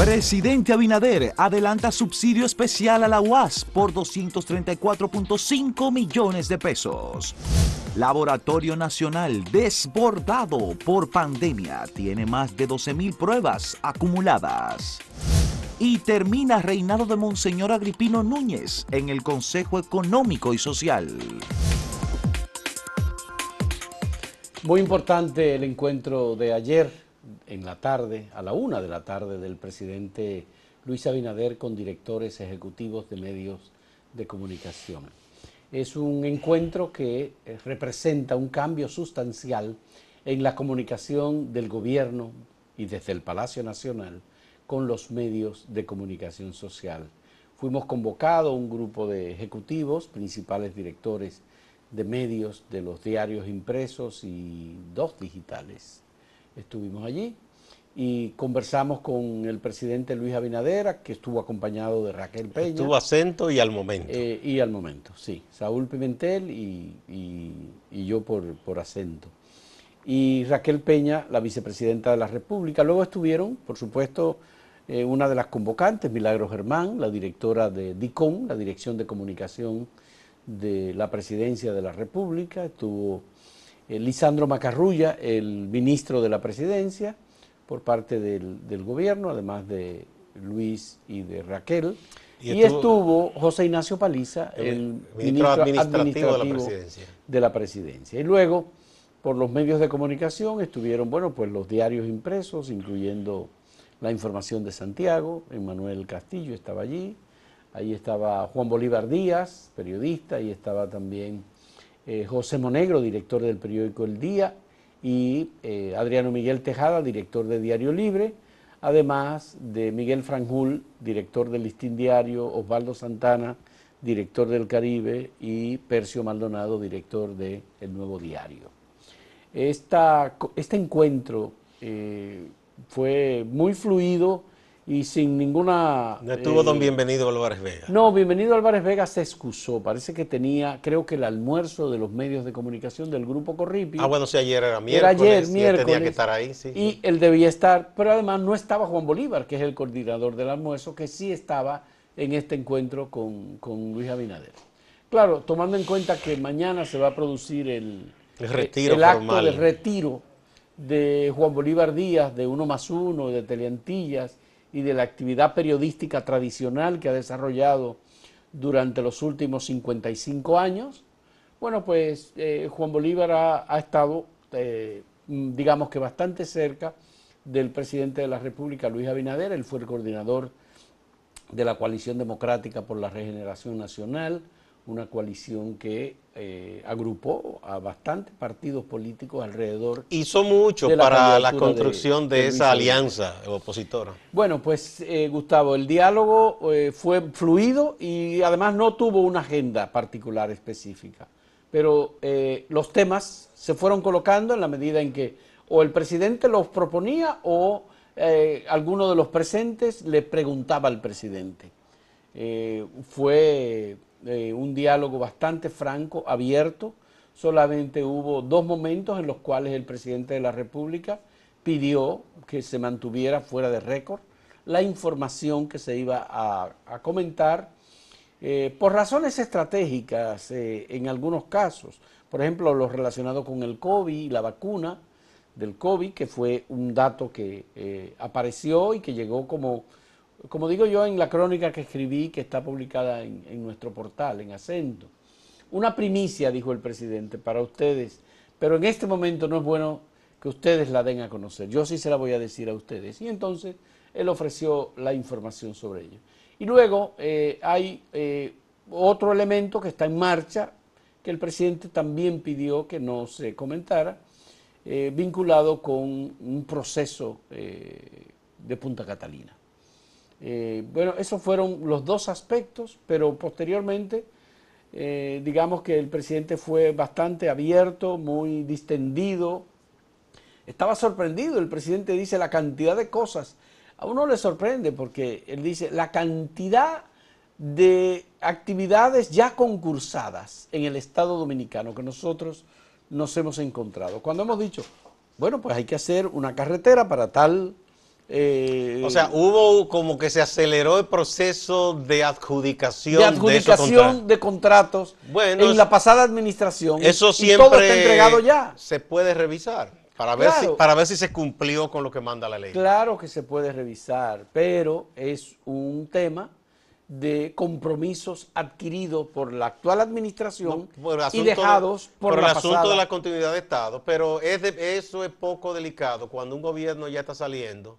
Presidente Abinader adelanta subsidio especial a la UAS por 234.5 millones de pesos. Laboratorio Nacional desbordado por pandemia tiene más de 12.000 pruebas acumuladas. Y termina reinado de Monseñor Agripino Núñez en el Consejo Económico y Social. Muy importante el encuentro de ayer en la tarde, a la una de la tarde, del presidente Luis Abinader con directores ejecutivos de medios de comunicación. Es un encuentro que eh, representa un cambio sustancial en la comunicación del gobierno y desde el Palacio Nacional con los medios de comunicación social. Fuimos convocados un grupo de ejecutivos, principales directores de medios de los diarios impresos y dos digitales estuvimos allí y conversamos con el presidente Luis Abinadera, que estuvo acompañado de Raquel Peña. Estuvo acento y al momento. Eh, y al momento, sí. Saúl Pimentel y, y, yo por, por, acento. Y Raquel Peña, la vicepresidenta de la República. Luego estuvieron, por supuesto, eh, una de las convocantes, Milagro Germán, la directora de DICOM, la Dirección de Comunicación de la Presidencia de la República. Estuvo Lisandro Macarrulla, el ministro de la presidencia, por parte del, gobierno, además de Luis y de Raquel. Y, estuvo, José Ignacio Paliza, el, ministro, administrativo, de, la presidencia. de la presidencia. Y luego, por los medios de comunicación, estuvieron, bueno, pues los diarios impresos, incluyendo la información de Santiago, Emanuel Castillo estaba allí, ahí estaba Juan Bolívar Díaz, periodista, y estaba también eh, José Monegro, director del periódico El Día, y eh, Adriano Miguel Tejada, director de Diario Libre, además de Miguel Franjul, director del Listín Diario, Osvaldo Santana, director del Caribe, y Percio Maldonado, director de El Nuevo Diario. este encuentro eh, fue muy fluido, y sin ninguna... No estuvo don eh, Bienvenido Álvarez Vega. No, Bienvenido Álvarez Vega se excusó. Parece que tenía, creo que el almuerzo de los medios de comunicación del Grupo Corripi. Ah, bueno, sí, ayer era miércoles. Era ayer, miércoles. tenía que estar ahí, sí. Y él debía estar, pero además no estaba Juan Bolívar, que es el coordinador del almuerzo, que sí estaba en este encuentro con, con Luis Abinader. Claro, tomando en cuenta que mañana se va a producir el, el, retiro el acto de retiro de Juan Bolívar Díaz, de Uno más Uno, de Teleantillas, y de la actividad periodística tradicional que ha desarrollado durante los últimos 55 años, bueno, pues eh, Juan Bolívar ha, estado, eh, digamos que bastante cerca del presidente de la República, Luis Abinader, él fue el coordinador de la Coalición Democrática por la Regeneración Nacional, una coalición que eh, agrupó a bastantes partidos políticos alrededor. Hizo mucho para la construcción de, esa alianza opositora. Bueno, pues eh, Gustavo, el diálogo eh, fue fluido y además no tuvo una agenda particular específica, pero los temas se fueron colocando en la medida en que o el presidente los proponía o alguno de los presentes le preguntaba al presidente. fue eh, un diálogo bastante franco, abierto. Solamente hubo dos momentos en los cuales el presidente de la República pidió que se mantuviera fuera de récord la información que se iba a, comentar eh, por razones estratégicas eh, en algunos casos. Por ejemplo, lo relacionado con el COVID la vacuna del COVID, que fue un dato que apareció y que llegó como como digo yo en la crónica que escribí, que está publicada en, nuestro portal, en acento. Una primicia, dijo el presidente, para ustedes, pero en este momento no es bueno que ustedes la den a conocer. Yo sí se la voy a decir a ustedes. Y entonces él ofreció la información sobre ello. Y luego eh, hay eh, otro elemento que está en marcha, que el presidente también pidió que no se comentara, eh, vinculado con un proceso de Punta Catalina. Eh, bueno, esos fueron los dos aspectos, pero posteriormente, eh, digamos que el presidente fue bastante abierto, muy distendido. Estaba sorprendido, el presidente dice la cantidad de cosas. A uno le sorprende porque él dice la cantidad de actividades ya concursadas en el Estado Dominicano que nosotros nos hemos encontrado. Cuando hemos dicho, bueno, pues hay que hacer una carretera para tal Eh, o sea, hubo como que se aceleró el proceso de adjudicación de adjudicación de, contratos bueno, en la pasada administración. Eso siempre todo está entregado ya. se puede revisar para ver, si, para ver si se cumplió con lo que manda la ley. Claro que se puede revisar, pero es un tema de compromisos adquiridos por la actual administración y dejados por, el asunto de la continuidad de Estado. Pero es eso es poco delicado cuando un gobierno ya está saliendo.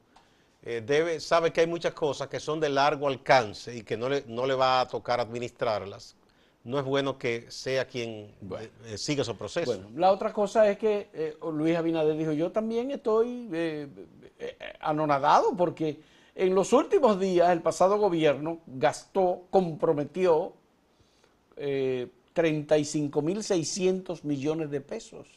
Eh, debe, sabe que hay muchas cosas que son de largo alcance y que no le, no le va a tocar administrarlas. No es bueno que sea quien eh, eh, siga esos procesos. Bueno, la otra cosa es que Luis Abinader dijo, yo también estoy anonadado porque en los últimos días, el pasado gobierno gastó, comprometió eh, 35.600 millones de pesos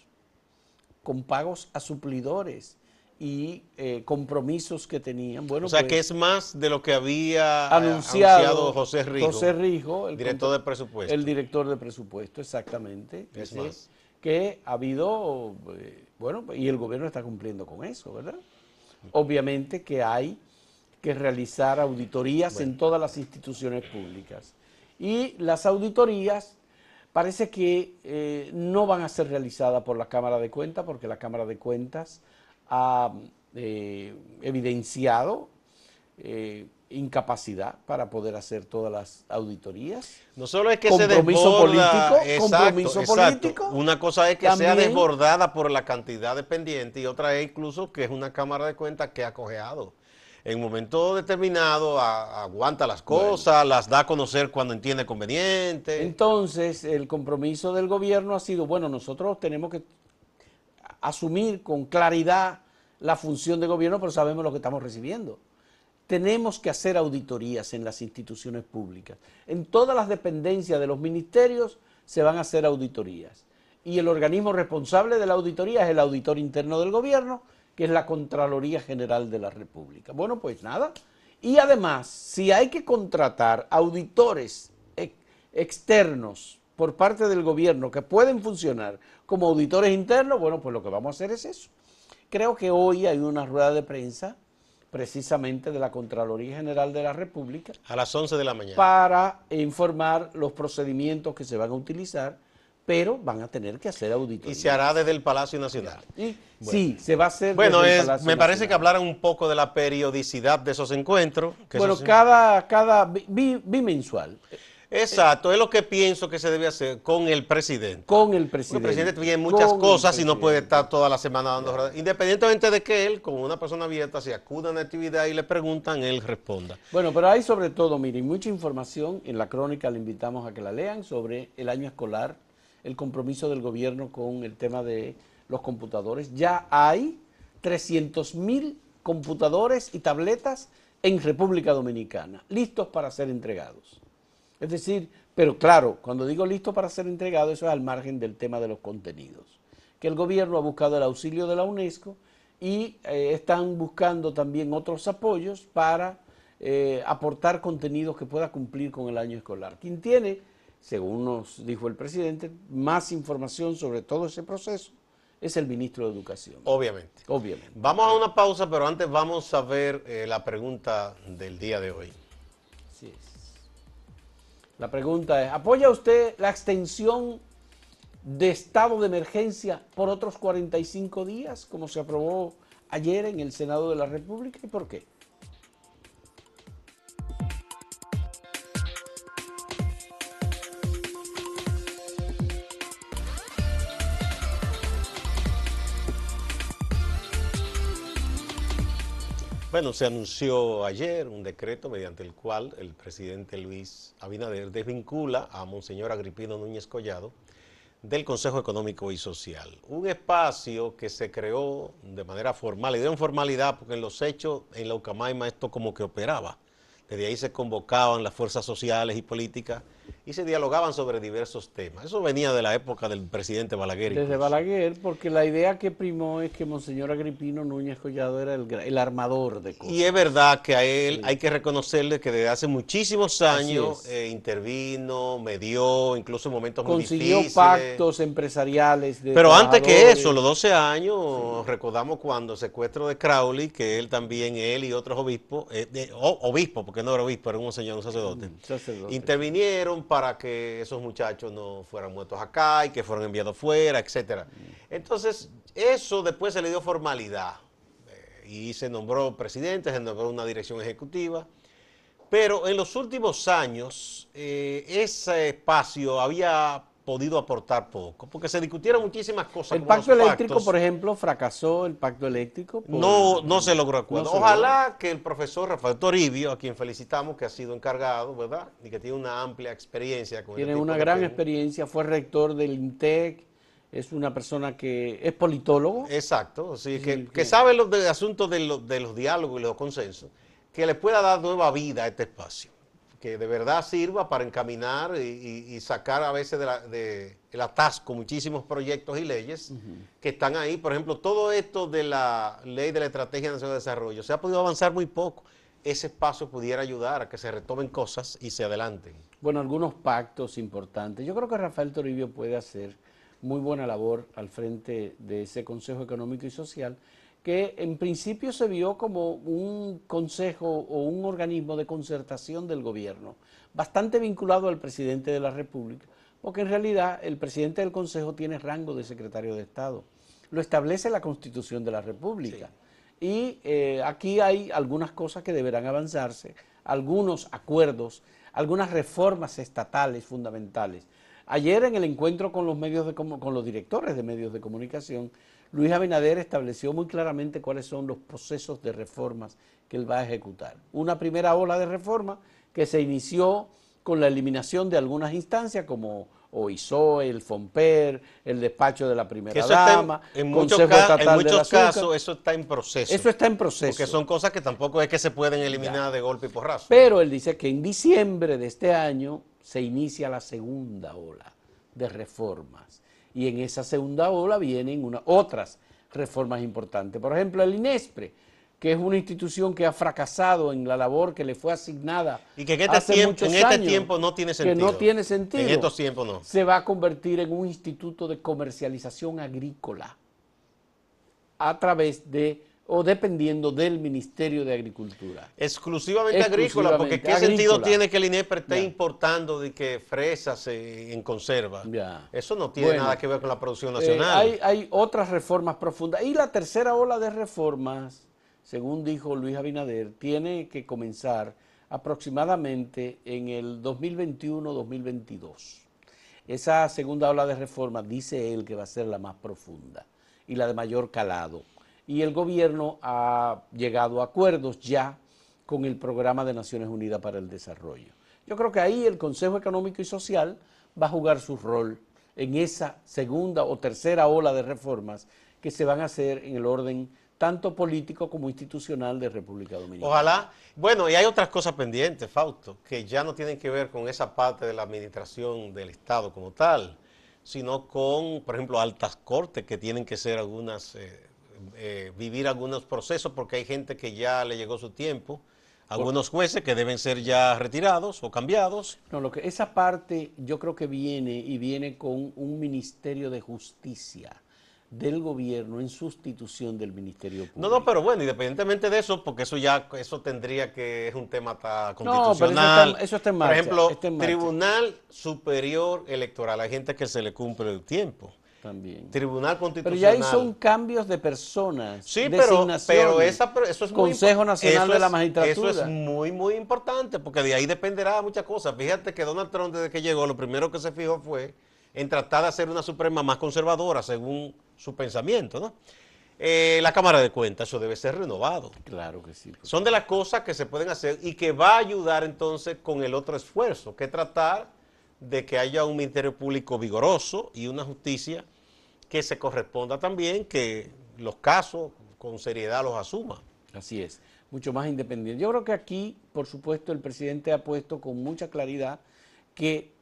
con pagos a suplidores y eh, compromisos que tenían. Bueno, o sea, que pues, es más de lo que había eh, anunciado, José Rijo, José Rijo el director de presupuesto. El director de presupuesto, exactamente. Es más. Que ha habido, eh, bueno, y el gobierno está cumpliendo con eso, ¿verdad? Obviamente que hay que realizar auditorías en todas las instituciones públicas. Y las auditorías parece que eh, no van a ser realizadas por la Cámara de Cuentas, porque la Cámara de Cuentas ha eh, evidenciado eh, incapacidad para poder hacer todas las auditorías. No solo es que compromiso político, compromiso político. Una cosa es que sea desbordada por la cantidad de pendientes y otra es incluso que es una Cámara de Cuentas que ha cojeado en un momento determinado aguanta las cosas, las da a conocer cuando entiende conveniente. Entonces, el compromiso del gobierno ha sido, bueno, nosotros tenemos que asumir con claridad la función de gobierno, pero sabemos lo que estamos recibiendo. Tenemos que hacer auditorías en las instituciones públicas. En todas las dependencias de los ministerios se van a hacer auditorías. Y el organismo responsable de la auditoría es el auditor interno del gobierno, que es la Contraloría General de la República. Bueno, pues nada. Y además, si hay que contratar auditores externos por parte del gobierno que pueden funcionar como auditores internos, bueno, pues lo que vamos a hacer es eso. Creo que hoy hay una rueda de prensa precisamente de la Contraloría General de la República. A las 11 de la mañana. Para informar los procedimientos que se van a utilizar pero van a tener que hacer auditoría. Y se hará desde el Palacio Nacional. Sí, se va a hacer bueno, desde el Palacio me parece que hablaran un poco de la periodicidad de esos encuentros. bueno, cada, cada bimensual. Exacto, es lo que pienso que se debe hacer con el presidente. Con el presidente. el presidente tiene muchas cosas y no puede estar toda la semana dando Independientemente de que él, como una persona abierta, si acuda a una actividad y le preguntan, él responda. Bueno, pero hay sobre todo, miren, mucha información en la crónica, le invitamos a que la lean sobre el año escolar el compromiso del gobierno con el tema de los computadores. Ya hay 300 mil computadores y tabletas en República Dominicana, listos para ser entregados. Es decir, pero claro, cuando digo listo para ser entregado, eso es al margen del tema de los contenidos. Que el gobierno ha buscado el auxilio de la UNESCO y eh, están buscando también otros apoyos para eh, aportar contenidos que pueda cumplir con el año escolar. Quien tiene según nos dijo el presidente, más información sobre todo ese proceso es el ministro de Educación. Obviamente. Obviamente. Vamos a una pausa, pero antes vamos a ver eh, la pregunta del día de hoy. Así es. La pregunta es, ¿apoya usted la extensión de estado de emergencia por otros 45 días, como se aprobó ayer en el Senado de la República? ¿Y por qué? Bueno, se anunció ayer un decreto mediante el cual el presidente Luis Abinader desvincula a Monseñor Agripino Núñez Collado del Consejo Económico y Social. Un espacio que se creó de manera formal, y de formalidad porque en los hechos en la Ucamaima esto como que operaba. Desde ahí se convocaban las fuerzas sociales y políticas y se dialogaban sobre diversos temas. Eso venía de la época del presidente Balaguer. Desde Balaguer, porque la idea que primó es que Monseñor Agripino Núñez Collado era el, armador de cosas. Y es verdad que a él hay que reconocerle que desde hace muchísimos años eh, intervino, medió, incluso en momentos muy difíciles. Consiguió pactos empresariales. Pero antes que eso, los 12 años, recordamos cuando secuestro de Crowley, que él también, él y otros obispos, eh, obispos, porque no era obispo, era un señor, un sacerdote, mm, sacerdote intervinieron para que esos muchachos no fueran muertos acá y que fueran enviados fuera, etcétera. Entonces, eso después se le dio formalidad eh, y se nombró presidente, se nombró una dirección ejecutiva. Pero en los últimos años, eh, ese espacio había podido aportar poco, porque se discutieron muchísimas cosas. El pacto eléctrico, por ejemplo, fracasó el pacto eléctrico. no, no se logró acuerdo. Ojalá que el profesor Rafael Toribio, a quien felicitamos, que ha sido encargado, ¿verdad? Y que tiene una amplia experiencia. Con tiene una gran experiencia, fue rector del INTEC, es una persona que es politólogo. Exacto, sí, que, sabe los asuntos de, de los diálogos y los consensos, que le pueda dar nueva vida a este espacio que de verdad sirva para encaminar y, sacar a veces de, el atasco muchísimos proyectos y leyes que están ahí. Por ejemplo, todo esto de la ley de la Estrategia Nacional de Desarrollo, se ha podido avanzar muy poco. Ese espacio pudiera ayudar a que se retomen cosas y se adelanten. Bueno, algunos pactos importantes. Yo creo que Rafael Toribio puede hacer muy buena labor al frente de ese Consejo Económico y Social que en principio se vio como un consejo o un organismo de concertación del gobierno, bastante vinculado al presidente de la República, porque en realidad el presidente del Consejo tiene rango de secretario de Estado. Lo establece la Constitución de la República. Y eh, aquí hay algunas cosas que deberán avanzarse, algunos acuerdos, algunas reformas estatales fundamentales. Ayer en el encuentro con los medios de con los directores de medios de comunicación Luis Abinader estableció muy claramente cuáles son los procesos de reformas que él va a ejecutar. Una primera ola de reforma que se inició con la eliminación de algunas instancias como OISOE, el FOMPER, el despacho de la primera dama, en, muchos, en muchos casos eso está en proceso. Eso está en proceso. Porque son cosas que tampoco es que se pueden eliminar de golpe y porrazo. Pero él dice que en diciembre de este año se inicia la segunda ola de reformas y en esa segunda ola vienen otras reformas importantes. Por ejemplo, el INESPRE, que es una institución que ha fracasado en la labor que le fue asignada. Y que en este, tiempo, en este tiempo no tiene sentido. Que no tiene sentido. En estos tiempos no. Se va a convertir en un instituto de comercialización agrícola a través de o dependiendo del Ministerio de Agricultura. Exclusivamente, agrícola, porque ¿qué sentido tiene que el INEPR esté importando de que fresas en conserva? Eso no tiene nada que ver con la producción eh, nacional. hay, hay otras reformas profundas. Y la tercera ola de reformas, según dijo Luis Abinader, tiene que comenzar aproximadamente en el 2021-2022. Esa segunda ola de reformas dice él que va a ser la más profunda y la de mayor calado y el gobierno ha llegado a acuerdos ya con el Programa de Naciones Unidas para el Desarrollo. Yo creo que ahí el Consejo Económico y Social va a jugar su rol en esa segunda o tercera ola de reformas que se van a hacer en el orden tanto político como institucional de República Dominicana. Ojalá. Bueno, y hay otras cosas pendientes, Fausto, que ya no tienen que ver con esa parte de la administración del Estado como tal, sino con, por ejemplo, altas cortes que tienen que ser algunas eh, eh, vivir algunos procesos porque hay gente que ya le llegó su tiempo, algunos jueces que deben ser ya retirados o cambiados. No, lo que esa parte yo creo que viene y viene con un Ministerio de Justicia del gobierno en sustitución del Ministerio Público. No, no, pero bueno, independientemente de eso, porque eso ya eso tendría que es un tema constitucional. No, eso está, en marcha, Por ejemplo, Tribunal Superior Electoral, hay gente que se le cumple el tiempo. También. Tribunal Constitucional. Pero ya ahí son cambios de personas. Sí, pero, pero esa, eso es Consejo Nacional de la Magistratura. Eso es muy, muy importante, porque de ahí dependerá muchas cosas. Fíjate que Donald Trump, desde que llegó, lo primero que se fijó fue en tratar de hacer una Suprema más conservadora, según su pensamiento, ¿no? Eh, la Cámara de Cuentas, eso debe ser renovado. Claro que sí. Son de las cosas que se pueden hacer y que va a ayudar entonces con el otro esfuerzo, que tratar de que haya un Ministerio Público vigoroso y una justicia que se corresponda también que los casos con seriedad los asuma. Así es, mucho más independiente. Yo creo que aquí, por supuesto, el presidente ha puesto con mucha claridad que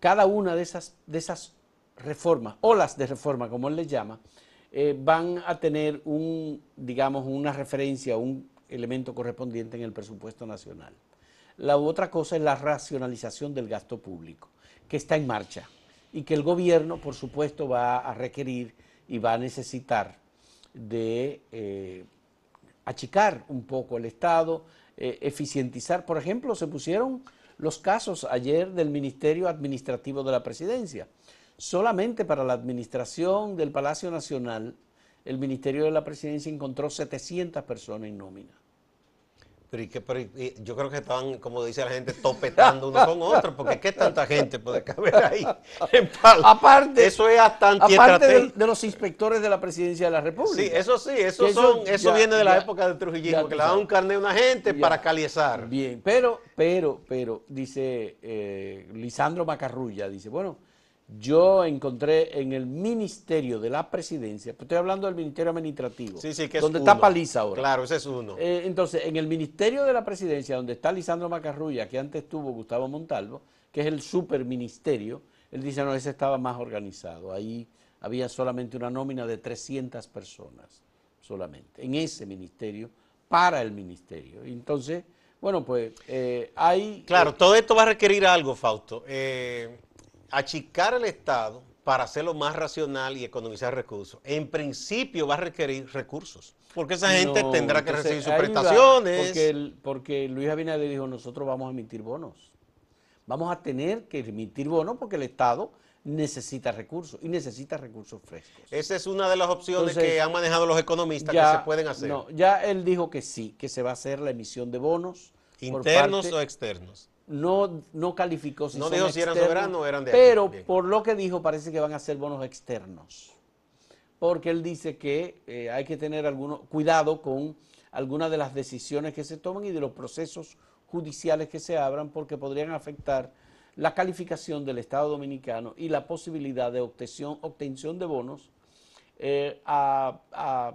cada una de esas, de esas reformas, olas de reforma, como él les llama, eh, van a tener un, digamos, una referencia, un elemento correspondiente en el presupuesto nacional. La otra cosa es la racionalización del gasto público, que está en marcha y que el gobierno, por supuesto, va a requerir y va a necesitar de eh, achicar un poco el Estado, eh, eficientizar. Por ejemplo, se pusieron los casos ayer del Ministerio Administrativo de la Presidencia. Solamente para la administración del Palacio Nacional, el Ministerio de la Presidencia encontró 700 personas en nómina. Pero, y que, pero yo creo que estaban, como dice la gente, topetando uno con otro, porque ¿qué tanta gente puede caber ahí en Aparte, eso es hasta Aparte de, de, los inspectores de la presidencia de la República. Sí, eso sí, eso, son, eso, viene de la época de Trujillo, que le dan un carnet a una gente para calizar. Bien, pero, pero, pero, dice eh, Lisandro Macarrulla, dice, bueno, yo encontré en el Ministerio de la Presidencia, estoy hablando del Ministerio Administrativo, sí, sí, que donde está Paliza ahora. Claro, ese es uno. Eh, entonces, en el Ministerio de la Presidencia, donde está Lisandro Macarrulla, que antes tuvo Gustavo Montalvo, que es el superministerio, él dice, no, ese estaba más organizado. Ahí había solamente una nómina de 300 personas, solamente, en ese ministerio, para el ministerio. Entonces, bueno, pues eh, hay... Claro, todo esto va a requerir algo, Fausto. Eh, achicar el Estado para hacerlo más racional y economizar recursos, en principio va a requerir recursos, porque esa gente tendrá que recibir sus prestaciones. porque, porque Luis Abinader dijo, nosotros vamos a emitir bonos. Vamos a tener que emitir bonos porque el Estado necesita recursos y necesita recursos frescos. Esa es una de las opciones que han manejado los economistas que se pueden hacer. No, ya él dijo que sí, que se va a hacer la emisión de bonos. ¿Internos o externos? No, no calificó si no dijo si eran soberanos o eran de Pero por lo que dijo parece que van a ser bonos externos. Porque él dice que eh, hay que tener alguno, cuidado con algunas de las decisiones que se toman y de los procesos judiciales que se abran porque podrían afectar la calificación del Estado Dominicano y la posibilidad de obtención, obtención de bonos eh,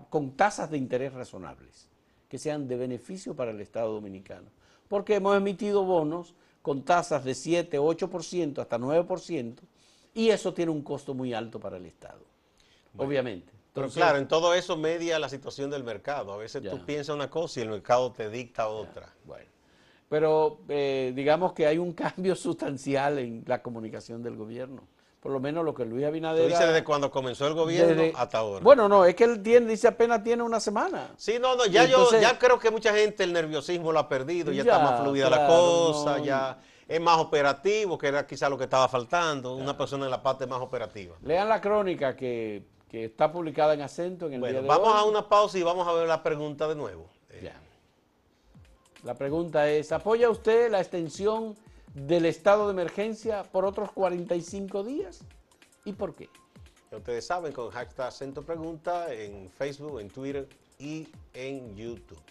con tasas de interés razonables, que sean de beneficio para el Estado Dominicano. Porque hemos emitido bonos con tasas de 7, 8%, hasta 9%, y eso tiene un costo muy alto para el Estado, obviamente. pero claro, en todo eso media la situación del mercado. A veces tú piensas una cosa y el mercado te dicta otra. bueno, pero eh, digamos que hay un cambio sustancial en la comunicación del gobierno por lo menos lo que Luis Abinader... Tú dices desde cuando comenzó el gobierno hasta ahora. Bueno, no, es que él tiene, dice apenas tiene una semana. Sí, no, no, ya yo ya creo que mucha gente el nerviosismo lo ha perdido, ya, está más fluida la cosa, ya es más operativo, que era quizá lo que estaba faltando, una persona en la parte más operativa. Lean la crónica que, está publicada en acento en el bueno, día vamos a una pausa y vamos a ver la pregunta de nuevo. Ya. La pregunta es, ¿apoya usted la extensión del estado de emergencia por otros 45 días. ¿Y por qué? Ustedes saben, con hashtag acento pregunta en Facebook, en Twitter y en YouTube.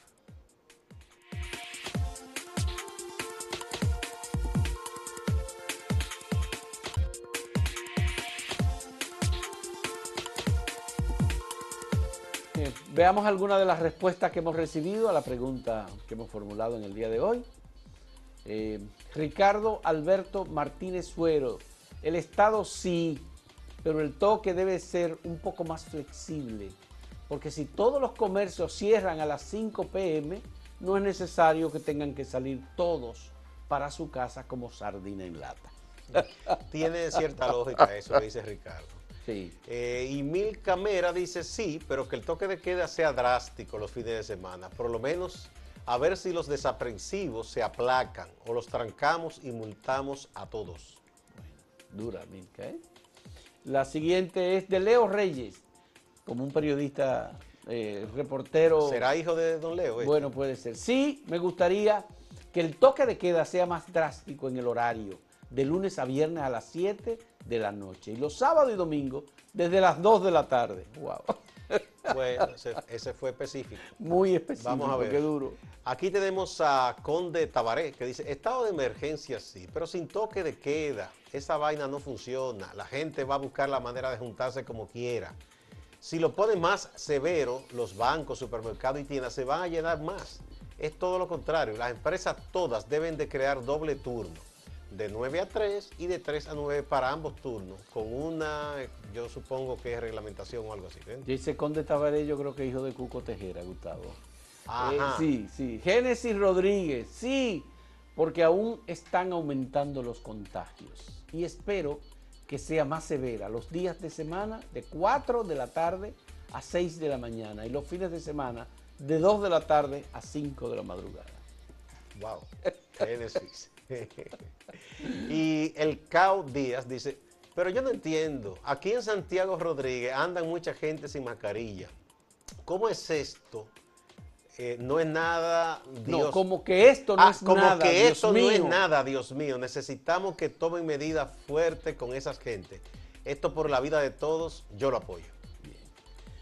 veamos algunas de las respuestas que hemos recibido a la pregunta que hemos formulado en el día de hoy. Eh, Ricardo Alberto Martínez Suero, el Estado sí, pero el toque debe ser un poco más flexible, porque si todos los comercios cierran a las 5 pm, no es necesario que tengan que salir todos para su casa como sardina en lata. Tiene cierta lógica eso que dice Ricardo. Sí. Eh, y Mil Camera dice sí, pero que el toque de queda sea drástico los fines de semana, por lo menos a ver si los desaprensivos se aplacan o los trancamos y multamos a todos. dura, Milka, ¿eh? La siguiente es de Leo Reyes, como un periodista, eh, reportero. ¿Será hijo de don Leo? Este? Bueno, puede ser. Sí, me gustaría que el toque de queda sea más drástico en el horario, de lunes a viernes a las 7 de la noche y los sábados y domingos desde las 2 de la tarde. Wow. Ese, fue específico. Muy específico, Vamos a ver. qué duro. Aquí tenemos a Conde Tabaré, que dice, estado de emergencia sí, pero sin toque de queda. Esa vaina no funciona. La gente va a buscar la manera de juntarse como quiera. Si lo ponen más severo, los bancos, supermercados y tiendas se van a llenar más. Es todo lo contrario. Las empresas todas deben de crear doble turno. De 9 a 3 y de 3 a 9 para ambos turnos, con una, yo supongo que es reglamentación o algo así. Ese Conde Tabaré yo creo que hijo de Cuco Tejera, Gustavo. Ajá. Eh, sí, sí. Génesis Rodríguez, sí, porque aún están aumentando los contagios. Y espero que sea más severa los días de semana de 4 de la tarde a 6 de la mañana y los fines de semana de 2 de la tarde a 5 de la madrugada. Wow, Génesis. y el Cao Díaz dice, pero yo no entiendo, aquí en Santiago Rodríguez andan mucha gente sin mascarilla. ¿Cómo es esto? Eh, no es nada, Dios. No, como que esto no ah, es como nada. Como que esto no es nada, Dios mío. Necesitamos que tomen medidas fuertes con esas gente. Esto por la vida de todos, yo lo apoyo.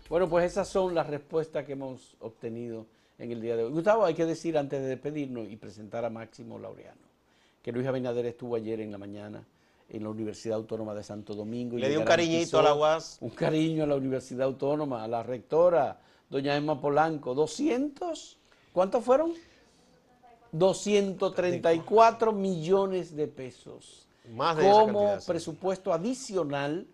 Bueno, pues esas son las respuestas que hemos obtenido en el día de hoy. Gustavo, hay que decir antes de despedirnos y presentar a Máximo Laureano, que Luis Abinader estuvo ayer en la mañana en la Universidad Autónoma de Santo Domingo. Le dio un cariñito a la UAS. Un cariño a la Universidad Autónoma, a la rectora, doña Emma Polanco. ¿200? ¿Cuántos fueron? 234 millones de pesos. Más de como presupuesto adicional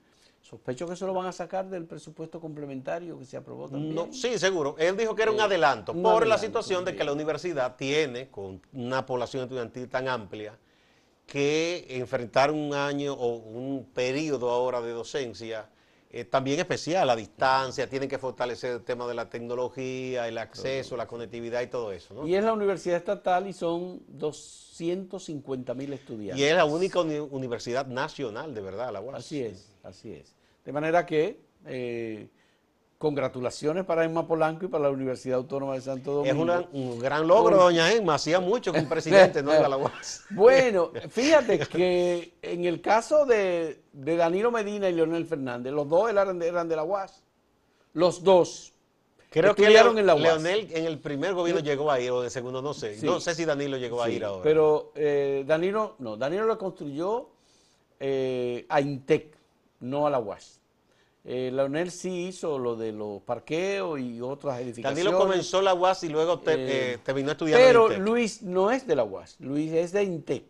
Sospecho que se lo van a sacar del presupuesto complementario que se aprobó también. No, sí, seguro. Él dijo que era un adelanto por la situación de que la universidad tiene, con una población estudiantil tan amplia, que enfrentar un año o un periodo ahora de docencia eh, también especial, a distancia, tienen que fortalecer el tema de la tecnología, el acceso, la conectividad y todo eso. Y es la universidad estatal y son 250 mil estudiantes. Y es la única universidad nacional, de verdad, la UAS. Así es, así es. De manera que, eh, congratulaciones para Emma Polanco y para la Universidad Autónoma de Santo Domingo. Es un gran logro, doña Emma. Hacía mucho que un presidente no iba a la UAS. Bueno, fíjate que en el caso de, Danilo Medina y Leonel Fernández, los dos eran de, eran de la UAS. Los dos. Creo que en la UAS. Leonel en el primer gobierno llegó a ir, o de segundo, no sé. No sé si Danilo llegó a ir ahora. Pero eh, Danilo, no, Danilo lo construyó eh, a Intec no a la UAS. Eh, la UNEL sí hizo lo de los parqueos y otras edificaciones. Danilo comenzó la UAS y luego te, eh, eh, vino estudiando Pero Luis no es de la UAS, Luis es de INTEC.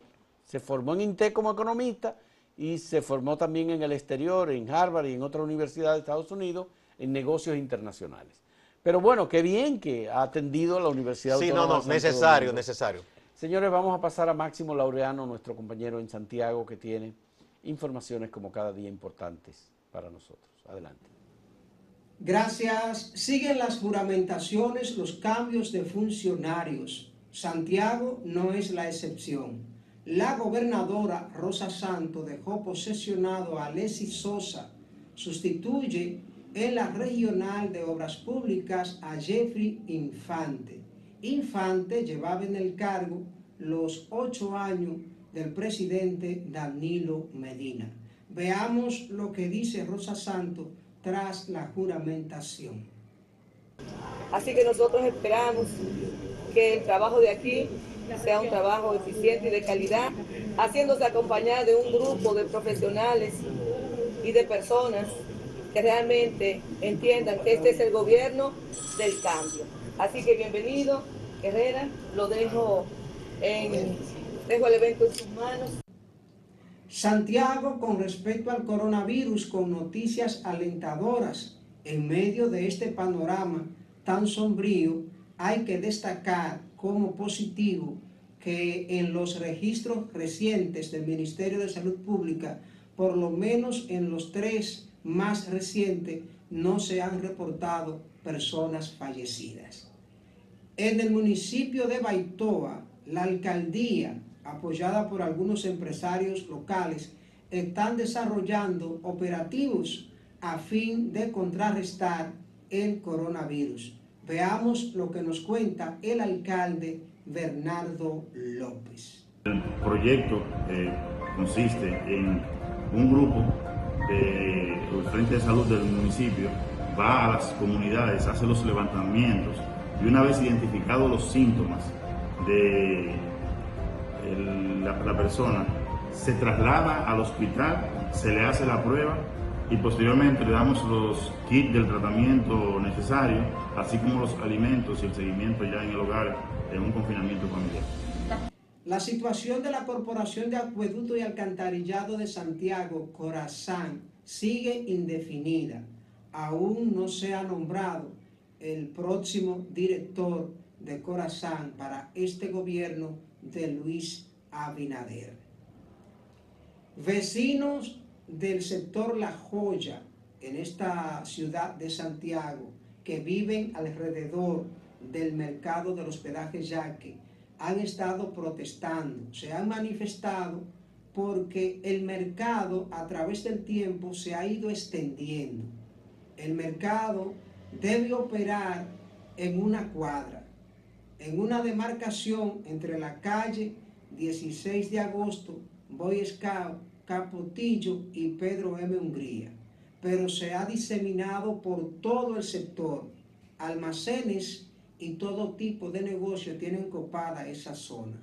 Se formó en INTEC como economista y se formó también en el exterior, en Harvard y en otra universidad de Estados Unidos, en negocios internacionales. Pero bueno, qué bien que ha atendido a la Universidad Sí, no, no, necesario, necesario. Señores, vamos a pasar a Máximo Laureano, nuestro compañero en Santiago, que tiene informaciones como cada día importantes para nosotros. Adelante. Gracias. Siguen las juramentaciones, los cambios de funcionarios. Santiago no es la excepción. La gobernadora Rosa Santo dejó posesionado a Alessi Sosa. Sustituye en la regional de obras públicas a Jeffrey Infante. Infante llevaba en el cargo los ocho años del presidente Danilo Medina. Veamos lo que dice Rosa Santo tras la juramentación. Así que nosotros esperamos que el trabajo de aquí sea un trabajo eficiente y de calidad, haciéndose acompañar de un grupo de profesionales y de personas que realmente entiendan que este es el gobierno del cambio. Así que bienvenido, Herrera, lo dejo en Dejo el evento en sus manos. Santiago con respecto al coronavirus con noticias alentadoras. En medio de este panorama tan sombrío, hay que destacar como positivo que en los registros recientes del Ministerio de Salud Pública, por lo menos en los tres más recientes, no se han reportado personas fallecidas. En el municipio de Baitoa, la alcaldía apoyada por algunos empresarios locales, están desarrollando operativos a fin de contrarrestar el coronavirus. Veamos lo que nos cuenta el alcalde Bernardo López. El proyecto eh, consiste en un grupo de Frente de Salud del municipio va a las comunidades, hace los levantamientos y una vez identificados los síntomas de la, persona se traslada al hospital, se le hace la prueba y posteriormente le damos los kits del tratamiento necesario, así como los alimentos y el seguimiento ya en el hogar en un confinamiento familiar. La situación de la Corporación de Acueducto y Alcantarillado de Santiago, Corazán, sigue indefinida. Aún no se ha nombrado el próximo director de Corazán para este gobierno de Luis Abinader. Vecinos del sector La Joya, en esta ciudad de Santiago, que viven alrededor del mercado del hospedaje Yaque, han estado protestando, se han manifestado porque el mercado a través del tiempo se ha ido extendiendo. El mercado debe operar en una cuadra, en una demarcación entre la calle 16 de agosto, Boy Scout, Capotillo y Pedro M. Hungría, pero se ha diseminado por todo el sector. Almacenes y todo tipo de negocio tienen copada esa zona.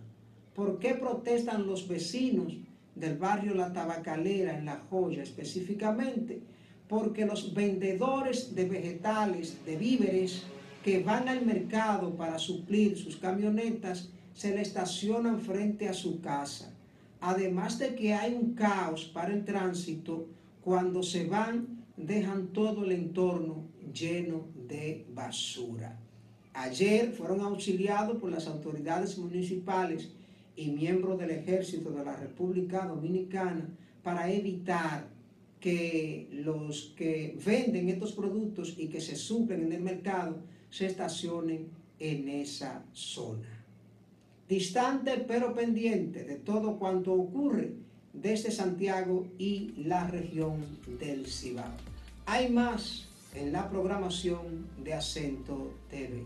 ¿Por qué protestan los vecinos del barrio La Tabacalera en La Joya específicamente? Porque los vendedores de vegetales, de víveres, que van al mercado para suplir sus camionetas, se le estacionan frente a su casa. Además de que hay un caos para el tránsito, cuando se van dejan todo el entorno lleno de basura. Ayer fueron auxiliados por las autoridades municipales y miembros del ejército de la República Dominicana para evitar que los que venden estos productos y que se suplen en el mercado se estacionen en esa zona. Distante pero pendiente de todo cuanto ocurre desde Santiago y la región del Cibao. Hay más en la programación de Acento TV.